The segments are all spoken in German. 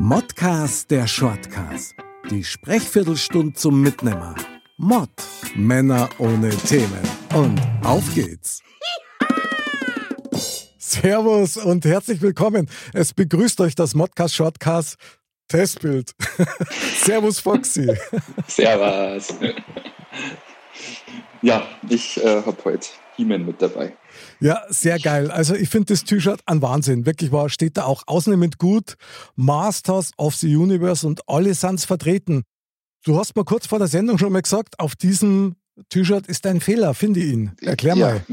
Modcast der Shortcast. Die Sprechviertelstunde zum Mitnehmer. Mod. Männer ohne Themen. Und auf geht's. Servus und herzlich willkommen. Es begrüßt euch das Modcast Shortcast Testbild. Servus Foxy. Servus. Ja, ich äh, habe heute He-Man mit dabei. Ja, sehr geil. Also ich finde das T-Shirt ein Wahnsinn. Wirklich war, steht da auch ausnehmend gut. Masters of the Universe und alle sind vertreten. Du hast mal kurz vor der Sendung schon mal gesagt, auf diesem T-Shirt ist ein Fehler, finde ich ihn. Erklär ja, mal.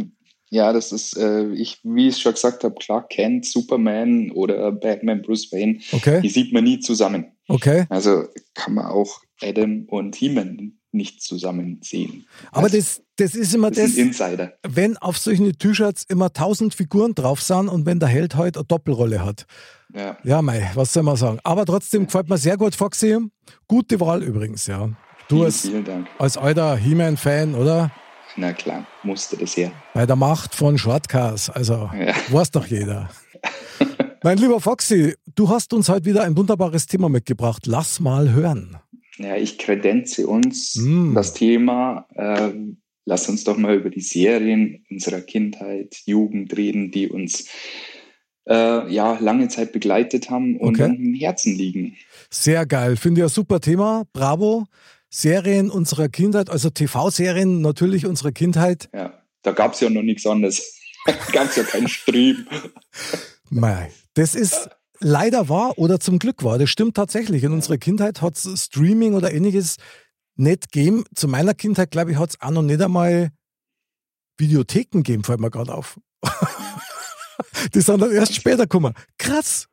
Ja, das ist, äh, ich, wie ich schon gesagt habe, Clark Kent, Superman oder Batman, Bruce Wayne, Okay. die sieht man nie zusammen. Okay. Also kann man auch Adam und He-Man nicht zusammen sehen. Aber also, das, das ist immer das das, Insider. wenn auf solchen T-Shirts immer tausend Figuren drauf sind und wenn der Held halt eine Doppelrolle hat. Ja. Ja, mei, was soll man sagen? Aber trotzdem gefällt mir sehr gut, Foxy. Gute Wahl übrigens, ja. Du Vielen, als, vielen Dank. als alter He-Man-Fan, oder? Na klar, musste das her. Bei der Macht von Shortcast, also Ja. weiß doch jeder. mein lieber Foxy, du hast uns heute wieder ein wunderbares Thema mitgebracht. Lass mal hören. Ja, ich kredenze uns Mm. das Thema. ähm, lass uns doch mal über die Serien unserer Kindheit, Jugend reden, die uns äh, ja lange Zeit begleitet haben und Okay. am Herzen liegen. Sehr geil, finde ich ein super Thema. Bravo. Serien unserer Kindheit, also TV-Serien natürlich unserer Kindheit. Ja, da gab es ja noch nichts anderes. gab es ja keinen Stream. Mei, das ist leider wahr oder zum Glück wahr. Das stimmt tatsächlich. In unserer Kindheit hat es Streaming oder ähnliches nicht gegeben. Zu meiner Kindheit, glaube ich, hat es auch noch nicht einmal Videotheken gegeben, fällt mir gerade auf. Die sind dann erst später gekommen. Krass,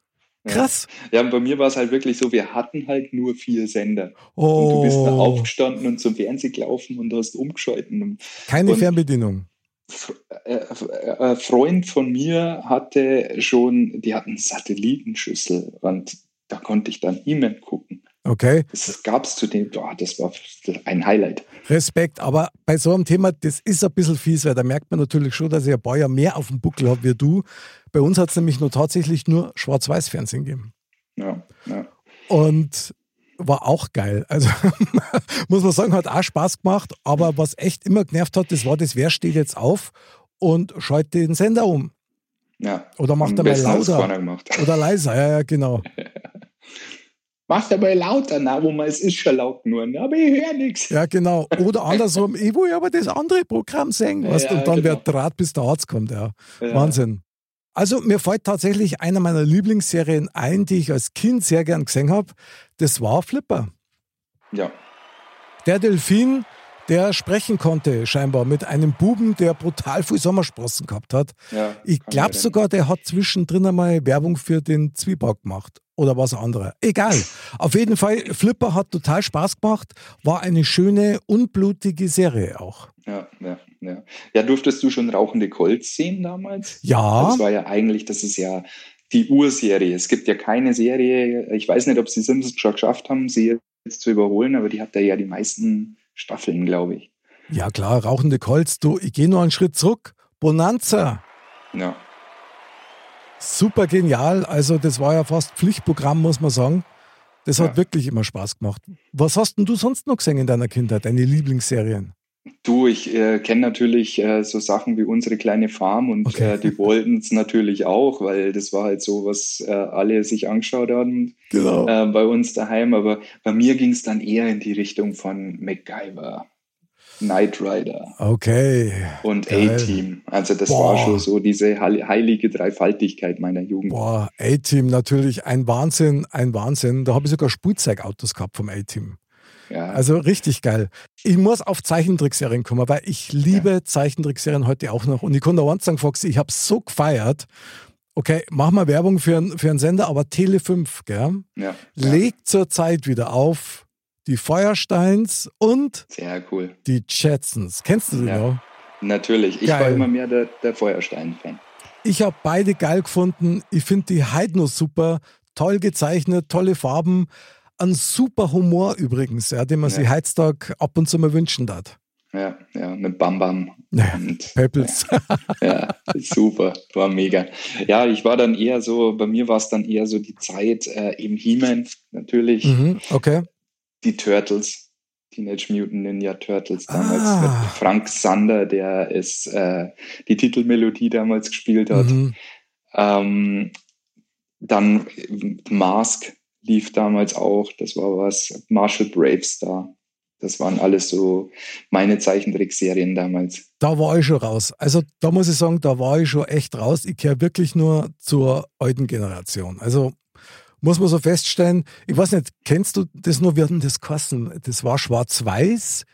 krass. Ja, und bei mir war es halt wirklich so, wir hatten halt nur vier Sender. Und Oh, du bist dann aufgestanden und zum Fernsehen gelaufen und hast umgeschalten. Und keine und- Fernbedienung. Äh, äh, ein Freund von mir hatte schon, die hatten Satellitenschüssel und da konnte ich dann E-Mail gucken. Okay, Das gab es zu dem, boah, das war ein Highlight. Respekt. Aber bei so einem Thema, das ist ein bisschen fies, weil da merkt man natürlich schon, dass ich ein paar Jahre mehr auf dem Buckel habe wie du. Bei uns hat es nämlich nur tatsächlich nur Schwarz-Weiß-Fernsehen gegeben. Ja, ja. Und war auch geil. Also muss man sagen, hat auch Spaß gemacht. Aber was echt immer genervt hat, das war das, wer steht jetzt auf und schaltet den Sender um. ja. Oder macht er mal lauter. Oder leiser. Ja, ja, genau. Macht aber lauter, na, wo man es ist schon laut nur, aber ich höre nichts. Ja, genau. Oder andersrum, ich will aber das andere Programm singen. Weißt, Ja, und dann genau. wird Draht, bis der Arzt kommt. Ja. Ja. Wahnsinn. Also mir fällt tatsächlich eine meiner Lieblingsserien ein, die ich als Kind sehr gern gesehen habe. Das war Flipper. Ja, Der Delfin, der sprechen konnte, scheinbar mit einem Buben, der brutal viel Sommersprossen gehabt hat. ja. Ich glaube sogar, der hat zwischendrin einmal Werbung für den Zwieback gemacht. Oder was anderes. Egal. Auf jeden Fall, Flipper hat total Spaß gemacht. War eine schöne, unblutige Serie auch. Ja, ja, ja. Ja, durftest du schon Rauchende Colts sehen damals? Ja. Das war ja eigentlich, das ist ja die Urserie. Es gibt ja keine Serie, ich weiß nicht, ob sie Simpsons schon geschafft haben, sie jetzt zu überholen, aber die hat ja die meisten Staffeln, glaube ich. Ja klar, rauchende Colts. Du, ich gehe nur einen Schritt zurück. Bonanza. Ja. Super genial. Also das war ja fast Pflichtprogramm, muss man sagen. Das hat Ja. wirklich immer Spaß gemacht. Was hast denn du sonst noch gesehen in deiner Kindheit, deine Lieblingsserien? Du, ich äh, kenne natürlich äh, so Sachen wie unsere kleine Farm und Okay. äh, die wollten es natürlich auch, weil das war halt so, was äh, alle sich angeschaut haben Genau. äh, bei uns daheim. Aber bei mir ging es dann eher in die Richtung von MacGyver, Knight Rider Okay. und. A-Team. Also das Boah. war schon so diese heil- heilige Dreifaltigkeit meiner Jugend. Boah, A-Team natürlich ein Wahnsinn, ein Wahnsinn. Da habe ich sogar Spielzeugautos gehabt vom A-Team. Ja, Also richtig geil. Ich muss auf Zeichentrickserien kommen, weil ich liebe Zeichentrickserien heute auch noch. Und ich da eins sagen, Foxy, ich habe so gefeiert, Okay, mach mal Werbung für, einen- für einen Sender, aber Tele 5, gell? Ja, ja. Legt zurzeit wieder auf die Feuersteins und Sehr cool. die Jetsons. Kennst du die Ja. noch? Natürlich. Ich war Geil. immer mehr der, der Feuerstein-Fan. Ich habe beide geil gefunden. Ich finde die Heidno super. Toll gezeichnet, tolle Farben. Ein super Humor übrigens, ja, den man Ja. sich heutzutage ab und zu mal wünschen darf. Ja, ja, mit Bam Bam. Ja, Und, Peppels. ja, super, war mega. Ja, ich war dann eher so, bei mir war es dann eher so die Zeit, äh, eben He-Man natürlich, mhm, okay. die Turtles, Teenage Mutant Ninja Turtles damals Ah. mit Frank Sander, der es äh, die Titelmelodie damals gespielt hat. Mhm. Ähm, dann Mask lief damals auch, das war was, Marshall Bravestar. Das waren alles so meine Zeichentrickserien damals. Da war ich schon raus. Also da muss ich sagen, da war ich schon echt raus. Ich gehöre wirklich nur zur alten Generation. Also muss man so feststellen, ich weiß nicht, kennst du das nur, wir hatten das geheißen, das war schwarz-weiß,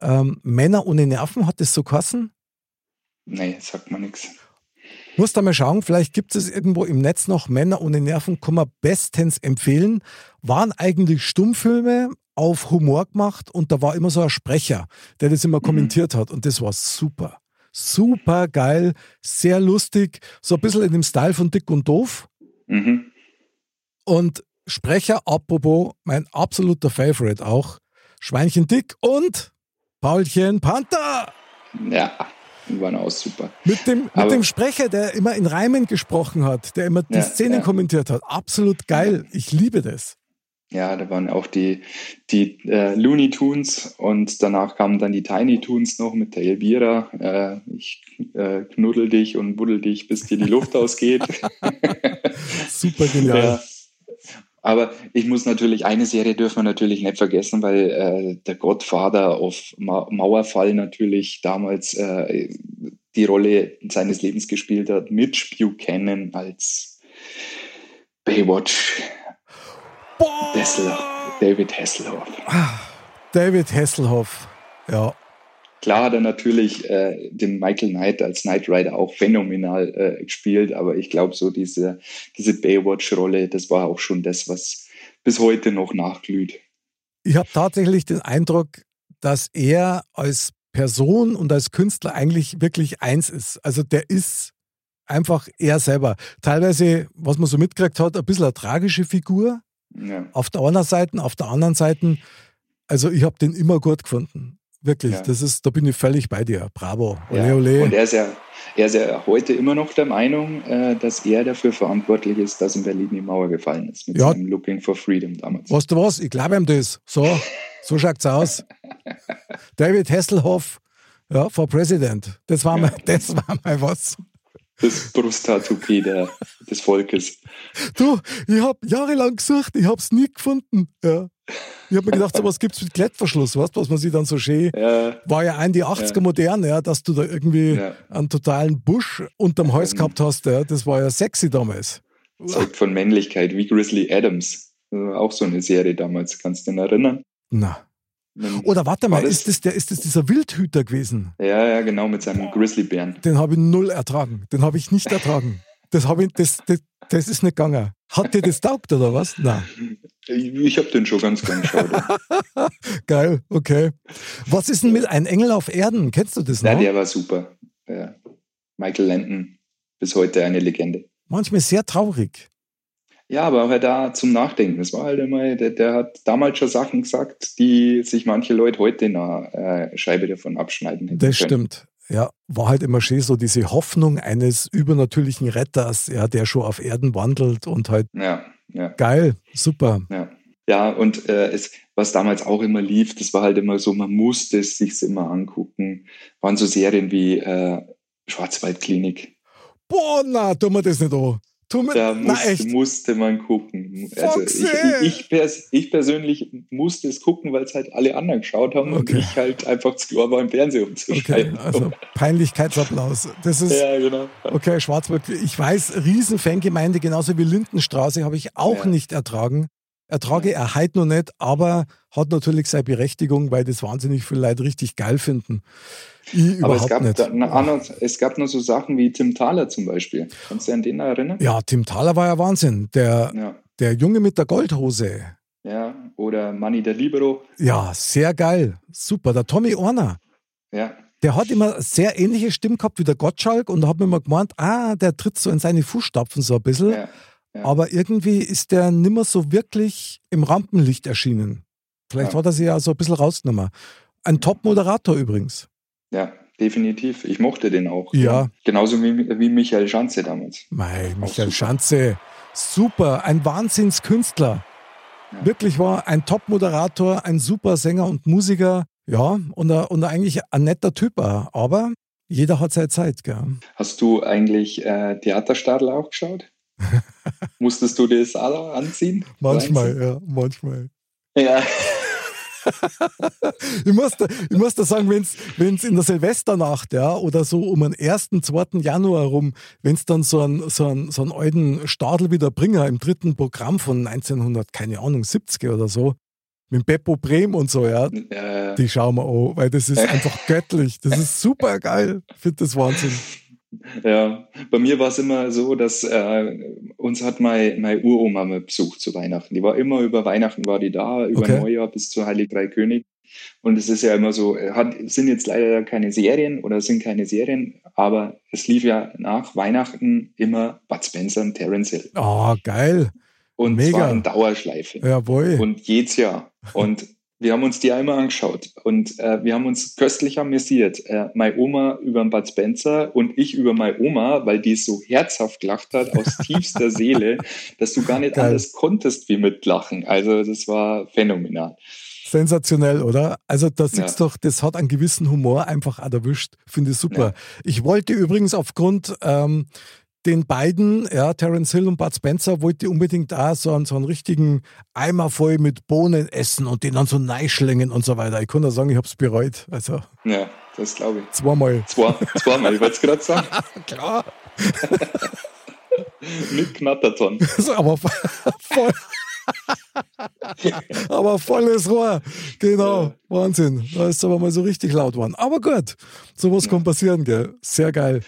ähm, Männer ohne Nerven hat das so geheißen? Nee, sagt man nichts. Musst da mal schauen, vielleicht gibt es irgendwo im Netz noch Männer ohne Nerven, kann man bestens empfehlen. Waren eigentlich Stummfilme auf Humor gemacht und da war immer so ein Sprecher, der das immer kommentiert hat und das war super. Super geil, sehr lustig, so ein bisschen in dem Style von Dick und Doof. Mhm. Und Sprecher, apropos, mein absoluter Favorite auch, Schweinchen Dick und Paulchen Panther. Ja, die waren auch super. Mit dem, mit Aber- dem Sprecher, der immer in Reimen gesprochen hat, der immer die Ja, Szenen ja. kommentiert hat. Absolut geil. Ich liebe das. Ja, da waren auch die, die äh, Looney Tunes und danach kamen dann die Tiny Tunes noch mit der Elvira. Äh, ich äh, knuddel dich und buddel dich, bis dir die Luft ausgeht. Super genial. Ja. Aber ich muss natürlich, eine Serie dürfen wir natürlich nicht vergessen, weil äh, der Godfather auf Ma Mauerfall natürlich damals äh, die Rolle seines Lebens gespielt hat. Mitch Buchanan als Baywatch Boah! David Hasselhoff. David Hasselhoff. Ja. Klar hat er natürlich äh, den Michael Knight als Knight Rider auch phänomenal äh, gespielt, aber ich glaube, so diese, diese Baywatch-Rolle, das war auch schon das, was bis heute noch nachglüht. Ich habe tatsächlich den Eindruck, dass er als Person und als Künstler eigentlich wirklich eins ist. Also der ist einfach er selber. Teilweise, was man so mitgekriegt hat, ein bisschen eine tragische Figur. Ja. Auf der einen Seite, auf der anderen Seite, also ich habe den immer gut gefunden. Wirklich, Ja. das ist, da bin ich völlig bei dir. Bravo. Ole, Ja. ole. Und er ist, ja, er ist ja heute immer noch der Meinung, äh, dass er dafür verantwortlich ist, dass in Berlin die Mauer gefallen ist mit Ja. seinem Looking for Freedom damals. Weißt du was? Ich glaube ihm das. So, so schaut's aus. David Hasselhoff, ja, for President. Das war mal, das war mal was. Das Brusttattoo der, des Volkes. Du, ich habe jahrelang gesucht, ich habe es nie gefunden. Ja. Ich habe mir gedacht, sowas gibt es mit Klettverschluss, weißt was man sich dann so schön. Ja, War ja ein die 80er Ja. modern, ja, dass du da irgendwie Ja. einen totalen Busch unterm Hals Mhm. gehabt hast. Ja. Das war ja sexy damals. zeugt von Männlichkeit, wie Grizzly Adams. War auch so eine Serie damals, kannst du dich erinnern? Na. Oder warte mal, ist das, der, ist das dieser Wildhüter gewesen? Ja, ja, genau, mit seinem Grizzlybären. Den habe ich null ertragen. Den habe ich nicht ertragen. Das, habe ich, das, das, das ist nicht gegangen. Hat dir das taugt oder was? Nein. Ich, ich habe den schon ganz gern geschaut. Geil, okay. Was ist denn mit Ein Engel auf Erden? Kennst du das noch? ja, der war super. Ja. Michael Landon, bis heute eine Legende. Manchmal sehr traurig. Ja, aber auch da zum Nachdenken. Das war halt immer, der, der hat damals schon Sachen gesagt, die sich manche Leute heute in einer äh, Scheibe davon abschneiden hätten Das können. stimmt. Ja, war halt immer schön so diese Hoffnung eines übernatürlichen Retters, ja, der schon auf Erden wandelt und halt Ja, ja. geil, super. Ja, ja und äh, es, was damals auch immer lief, das war halt immer so, man musste es sich immer angucken. Waren so Serien wie äh, Schwarzwaldklinik. Boah, na, tu mir das nicht an. Tu mir, Da musste, musste man gucken. Also ich, ich, pers ich persönlich musste es gucken, weil es halt alle anderen geschaut haben Okay. und ich halt einfach zu klar war, im Fernsehen Okay, umzuschalten. also Peinlichkeitsapplaus. Das ist, ja, genau. okay, Schwarzwald, ich weiß, Riesenfangemeinde, genauso wie Lindenstraße, habe ich auch Ja. nicht ertragen. Ertrage er heute noch nicht, aber hat natürlich seine Berechtigung, weil das wahnsinnig viele Leute richtig geil finden. Ich aber es gab, nicht. Da, es gab noch so Sachen wie Tim Thaler zum Beispiel. Kannst du dich an den erinnern? Ja, Tim Thaler war ja Wahnsinn. Der, ja. der Junge mit der Goldhose. Ja, oder Manny der Libero. Ja, sehr geil. Super. Der Tommy Orner. Ja. Der hat immer sehr ähnliche Stimmen gehabt wie der Gottschalk und da hat man immer gemeint, ah, der tritt so in seine Fußstapfen so ein bisschen. Ja. Aber irgendwie ist der nimmer so wirklich im Rampenlicht erschienen. Vielleicht ja. hat er sich ja so ein bisschen rausgenommen. Ein Top-Moderator übrigens. Ja, definitiv. Ich mochte den auch. Ja. Genauso wie, wie Michael Schanze damals. Mei, Michael Schanze. Super, ein Wahnsinnskünstler. Ja. Wirklich war ein Top-Moderator, ein super Sänger und Musiker. Ja, und, und eigentlich ein netter Typ. Aber jeder hat seine Zeit. Gell? Hast du eigentlich äh, Theaterstadel auch geschaut? Musstest du das auch anziehen? Manchmal, ja, manchmal. Ja. ich, muss da, ich muss da sagen, wenn es in der Silvesternacht, ja, oder so um den 1., 2. Januar rum, wenn es dann so einen so so einen alten Stadel wieder bringen im dritten Programm von 1900, keine Ahnung, 70 oder so, mit Beppo Brehm und so, ja, ja. die schauen wir an, weil das ist einfach göttlich. Das ist super geil. Ich finde das Wahnsinn. Ja, bei mir war es immer so, dass äh, uns hat meine, meine Uroma besucht zu Weihnachten. Die war immer über Weihnachten war die da, über okay. Neujahr bis zu Heilig Drei König. Und es ist ja immer so, hat, sind jetzt leider keine Serien oder sind keine Serien, aber es lief ja nach Weihnachten immer Bud Spencer und Terence Hill. Oh, geil. Und Mega. zwar in Dauerschleife. Jawohl. Und jedes Jahr. Und wir haben uns die einmal angeschaut und äh, wir haben uns köstlich amüsiert. Äh, meine Oma über den Bud Spencer und ich über meine Oma, weil die so herzhaft gelacht hat aus tiefster Seele, dass du gar nicht Geil. alles konntest wie mitlachen. Also das war phänomenal. Sensationell, oder? Also das ja. doch, das hat einen gewissen Humor einfach erwischt. Finde ich super. Ja. Ich wollte übrigens aufgrund ähm, den beiden, ja, Terence Hill und Bud Spencer, wollte unbedingt da so einen, so einen richtigen Eimer voll mit Bohnen essen und den dann so neischlingen und so weiter. Ich kann nur sagen, ich habe es bereut. Also, ja, das glaube ich. Zweimal. Zwei, zweimal, ich wollte es gerade sagen. Klar. mit Knatterton. aber voll. aber volles Rohr. Genau. Ja. Wahnsinn. Da ist aber mal so richtig laut geworden. Aber gut, sowas ja. kann passieren, gell? Sehr geil.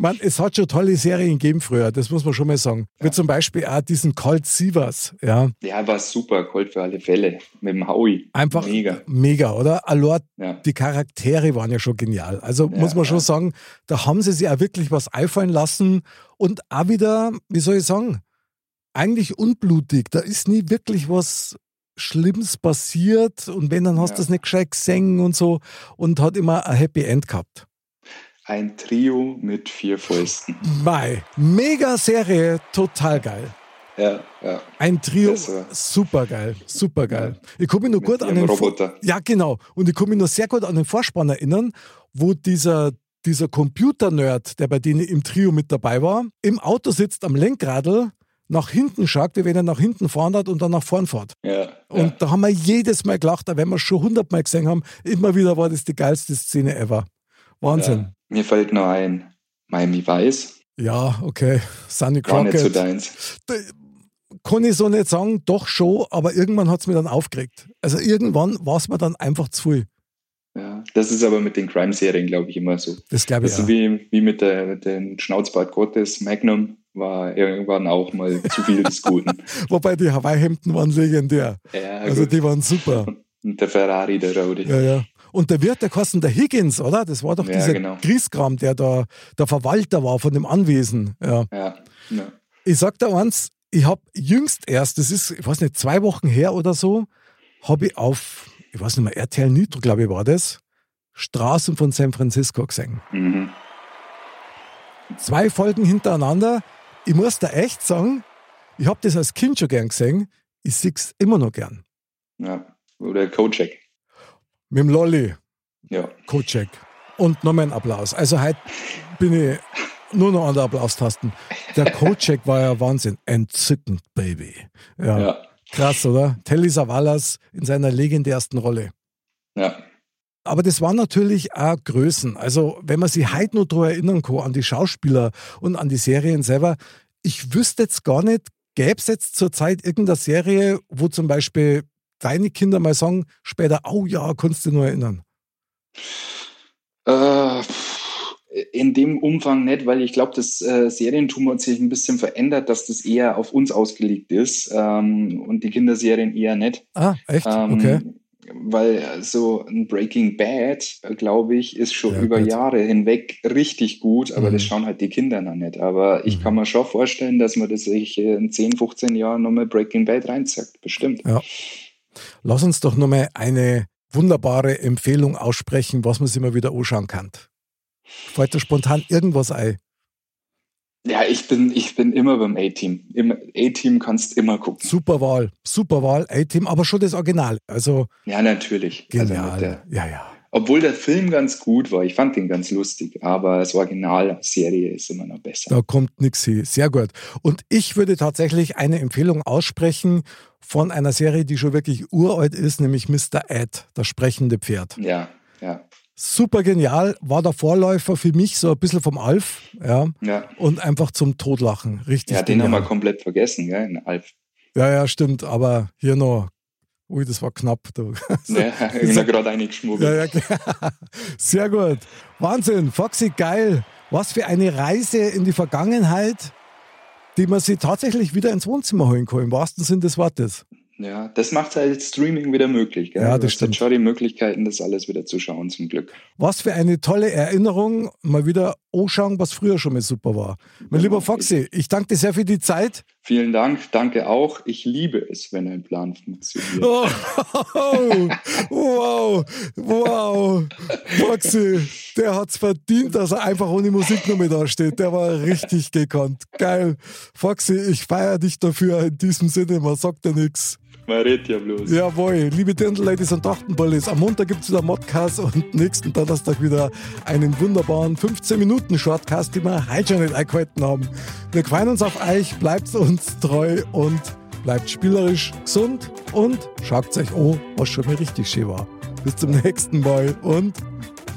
Man, es hat schon tolle Serien gegeben früher, das muss man schon mal sagen. Ja. Wie zum Beispiel auch diesen Colt Sievers. Ja, ja war super, Colt für alle Fälle. Mit dem Howie. Einfach mega. Mega, oder? Allort, ja. die Charaktere waren ja schon genial. Also ja, muss man schon sagen, da haben sie sich auch wirklich was einfallen lassen und auch wieder, wie soll ich sagen, eigentlich unblutig. Da ist nie wirklich was Schlimmes passiert und wenn, dann hast du es nicht gescheit gesehen und so und hat immer ein Happy End gehabt. Ein Trio mit vier Fäusten. Mei, mega Serie, total geil. Ja, ja. Ein Trio, super geil, super geil. Ja. Ich komme nur gut an den Roboter. ja, genau. Und ich komme mich nur sehr gut an den Vorspann erinnern, wo dieser, dieser Computer-Nerd, der bei denen im Trio mit dabei war, im Auto sitzt am Lenkradl, nach hinten schaut, wie wenn er nach hinten fahren hat und dann nach vorn fährt. Ja, und ja. da haben wir jedes Mal gelacht, wenn wir schon hundertmal gesehen haben, immer wieder war das die geilste Szene ever. Wahnsinn. Mir fällt nur ein Miami Vice. Ja, okay. Sunny Crockett. War nicht so deins. Kann ich so nicht sagen, doch schon, aber irgendwann hat es mir dann aufgeregt. Also irgendwann war es mir dann einfach zu viel. Ja, das ist aber mit den Crime-Serien, glaube ich, immer so. Das glaube ich. Das ist wie, wie mit, der, mit den Schnauzbart Gottes, Magnum, war irgendwann auch mal zu viel des Guten. Wobei die Hawaii-Hemden waren legendär. Ja, also gut. die waren super. Und der Ferrari, der Rode. Ja, ja. Und der Wirt, der kosten der Higgins, oder? Das war doch ja, dieser genau. Griesgram, der da der Verwalter war von dem Anwesen. Ja. ja, ja. Ich sag da eins, ich habe jüngst erst, das ist, ich weiß nicht, zwei Wochen her oder so, habe ich auf, ich weiß nicht mehr, RTL Nitro, glaube ich, war das, Straßen von San Francisco gesehen. Mhm. Zwei Folgen hintereinander. Ich muss da echt sagen, ich habe das als Kind schon gern gesehen. Ich sehe es immer noch gern. Ja, oder Kojak. Mit dem Lolli. Ja. Kocek. Und nochmal ein Applaus. Also heute bin ich nur noch an der Applaustasten. Der Kocek war ja Wahnsinn. Entzückend, Baby. Ja. ja. Krass, oder? Telly Savalas in seiner legendärsten Rolle. Ja. Aber das waren natürlich auch Größen. Also, wenn man sich heute noch daran erinnern kann, an die Schauspieler und an die Serien selber, ich wüsste jetzt gar nicht, Gäbe es jetzt zurzeit irgendeine Serie, wo zum Beispiel deine Kinder mal sagen, später, oh ja, kannst du dich nur erinnern? Äh, in dem Umfang nicht, weil ich glaube, das äh, Serientum hat sich ein bisschen verändert, dass das eher auf uns ausgelegt ist ähm, und die Kinderserien eher nicht. Ah, echt? Ähm, okay. Weil so ein Breaking Bad, glaube ich, ist schon ja, über gut. Jahre hinweg richtig gut, aber mhm. das schauen halt die Kinder noch nicht. Aber ich mhm. kann mir schon vorstellen, dass man das sich in 10, 15 Jahren nochmal Breaking Bad reinzackt. Bestimmt. Ja. Lass uns doch nochmal eine wunderbare Empfehlung aussprechen, was man sich immer wieder anschauen kann. Fällt dir spontan irgendwas ein? Ja, ich bin, ich bin immer beim A-Team. Im A-Team kannst immer gucken. Super Wahl, super Wahl, A-Team, aber schon das Original. Also ja, natürlich. Also genial. Also ja, ja. Obwohl der Film ganz gut war, ich fand den ganz lustig, aber das Original Serie ist immer noch besser. Da kommt nichts hin. Sehr gut. Und ich würde tatsächlich eine Empfehlung aussprechen von einer Serie, die schon wirklich uralt ist, nämlich Mr. Ed, das sprechende Pferd. Ja, ja. Super genial, war der Vorläufer für mich so ein bisschen vom Alf, ja. ja. Und einfach zum Totlachen, richtig. Ja, den genial. haben wir komplett vergessen, gell, in Alf. Ja, ja, stimmt, aber hier noch Ui, das war knapp. Du. Ja, ich bin gerade eingeschmuggelt. Ja, ja, Sehr gut. Wahnsinn. Foxy, geil. Was für eine Reise in die Vergangenheit, die man sich tatsächlich wieder ins Wohnzimmer holen kann, im wahrsten Sinne des Wortes. Ja, das macht halt Streaming wieder möglich. Gell? Ja, das stimmt. schon die Möglichkeiten, das alles wieder zu schauen, zum Glück. Was für eine tolle Erinnerung. Mal wieder anschauen, was früher schon mal super war. Mein lieber Foxy, ich danke dir sehr für die Zeit. Vielen Dank, danke auch. Ich liebe es, wenn ein Plan funktioniert. Oh, wow, wow. Foxy, der hat es verdient, dass er einfach ohne Musik nur mit da steht. Der war richtig gekonnt. Geil. Foxy, ich feiere dich dafür. In diesem Sinne, man sagt ja nichts. Man redet ja bloß. Jawohl, liebe Dirndl-Ladies und Trachtenbullis, am Montag gibt es wieder Modcast und nächsten Donnerstag wieder einen wunderbaren 15-Minuten-Shortcast, den wir heute schon nicht eingehalten haben. Wir freuen uns auf euch, bleibt uns treu und bleibt spielerisch gesund und schaut euch an, was schon mal richtig schön war. Bis zum nächsten Mal und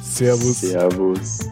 Servus. Servus.